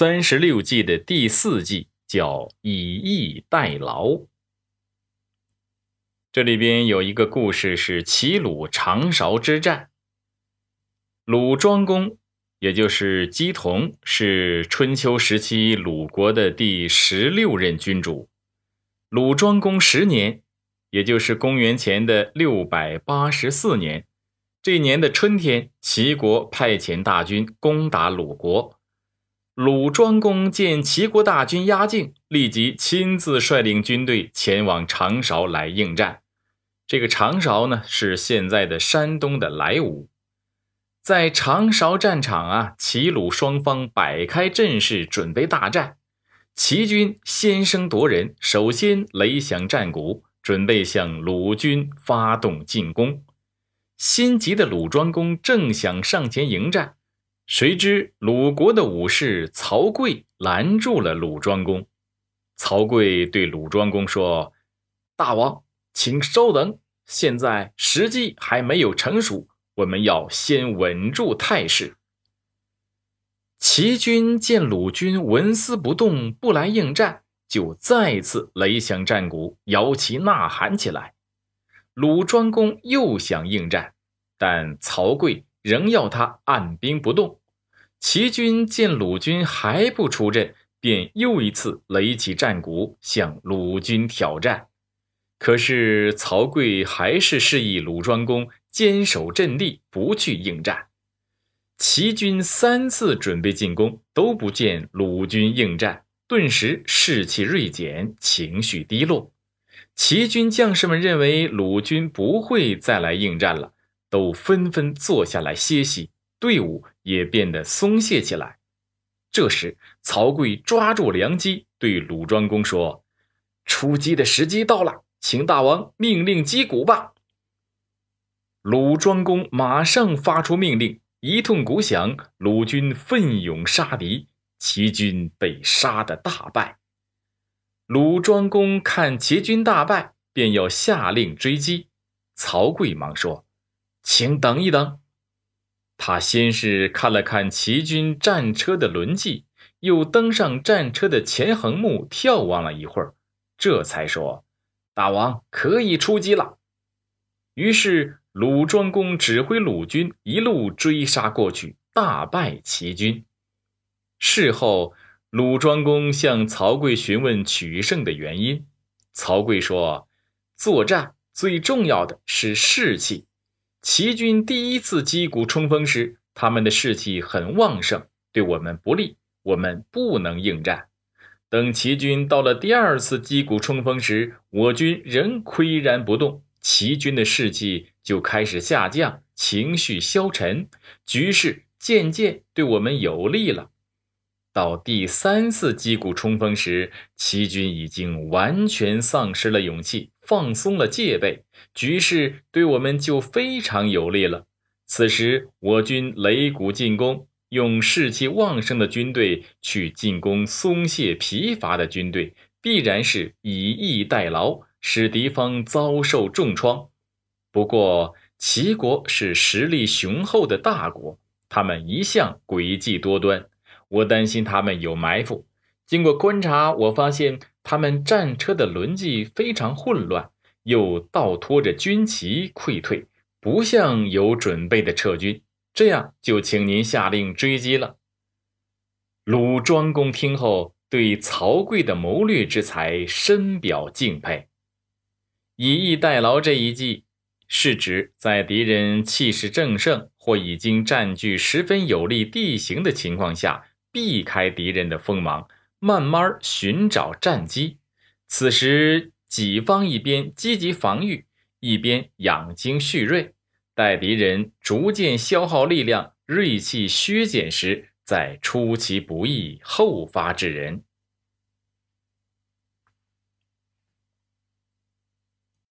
三十六计的第四计叫以逸待劳。这里边有一个故事是齐鲁长勺之战。鲁庄公，也就是姬同，是春秋时期鲁国的第十六任君主。鲁庄公十年，也就是公元前的六百八十四年，这年的春天，齐国派遣大军攻打鲁国。鲁庄公见齐国大军压境，立即亲自率领军队前往长勺来应战。这个长勺呢，是现在的山东的莱芜。在长勺战场啊，齐鲁双方摆开阵势，准备大战。齐军先声夺人，首先擂响战鼓，准备向鲁军发动进攻。心急的鲁庄公正想上前迎战。谁知鲁国的武士曹刿拦住了鲁庄公。曹刿对鲁庄公说：“大王，请稍等，现在时机还没有成熟，我们要先稳住态势。”齐军见鲁军纹丝不动，不来应战，就再次擂响战鼓，摇旗呐喊起来。鲁庄公又想应战，但曹刿仍要他按兵不动。齐军见鲁军还不出阵，便又一次擂起战鼓向鲁军挑战。可是曹刿还是示意鲁庄公坚守阵地，不去应战。齐军三次准备进攻，都不见鲁军应战，顿时士气锐减，情绪低落。齐军将士们认为鲁军不会再来应战了，都纷纷坐下来歇息。队伍也变得松懈起来。这时，曹刿抓住良机，对鲁庄公说：“出击的时机到了，请大王命令击鼓吧。”鲁庄公马上发出命令，一通鼓响，鲁军奋勇杀敌，齐军被杀得大败。鲁庄公看齐军大败，便要下令追击。曹刿忙说：“请等一等。”他先是看了看齐军战车的轮迹，又登上战车的前横木眺望了一会儿，这才说：“大王可以出击了。”于是鲁庄公指挥鲁军一路追杀过去，大败齐军。事后，鲁庄公向曹刿询问取胜的原因，曹刿说：“作战最重要的是士气。”齐军第一次击鼓冲锋时，他们的士气很旺盛，对我们不利，我们不能应战。等齐军到了第二次击鼓冲锋时，我军仍岿然不动，齐军的士气就开始下降，情绪消沉，局势渐渐对我们有利了。到第三次击鼓冲锋时，齐军已经完全丧失了勇气。放松了戒备，局势对我们就非常有利了。此时，我军擂鼓进攻，用士气旺盛的军队去进攻松懈疲乏的军队，必然是以逸待劳，使敌方遭受重创。不过，齐国是实力雄厚的大国，他们一向诡计多端，我担心他们有埋伏。经过观察，我发现。他们战车的轮迹非常混乱，又倒拖着军旗溃退，不像有准备的撤军。这样就请您下令追击了。鲁庄公听后，对曹刿的谋略之才深表敬佩。以逸待劳这一计，是指在敌人气势正盛或已经占据十分有利地形的情况下，避开敌人的锋芒。慢慢寻找战机，此时己方一边积极防御，一边养精蓄锐，待敌人逐渐消耗力量、锐气削减时，再出其不意，后发制人。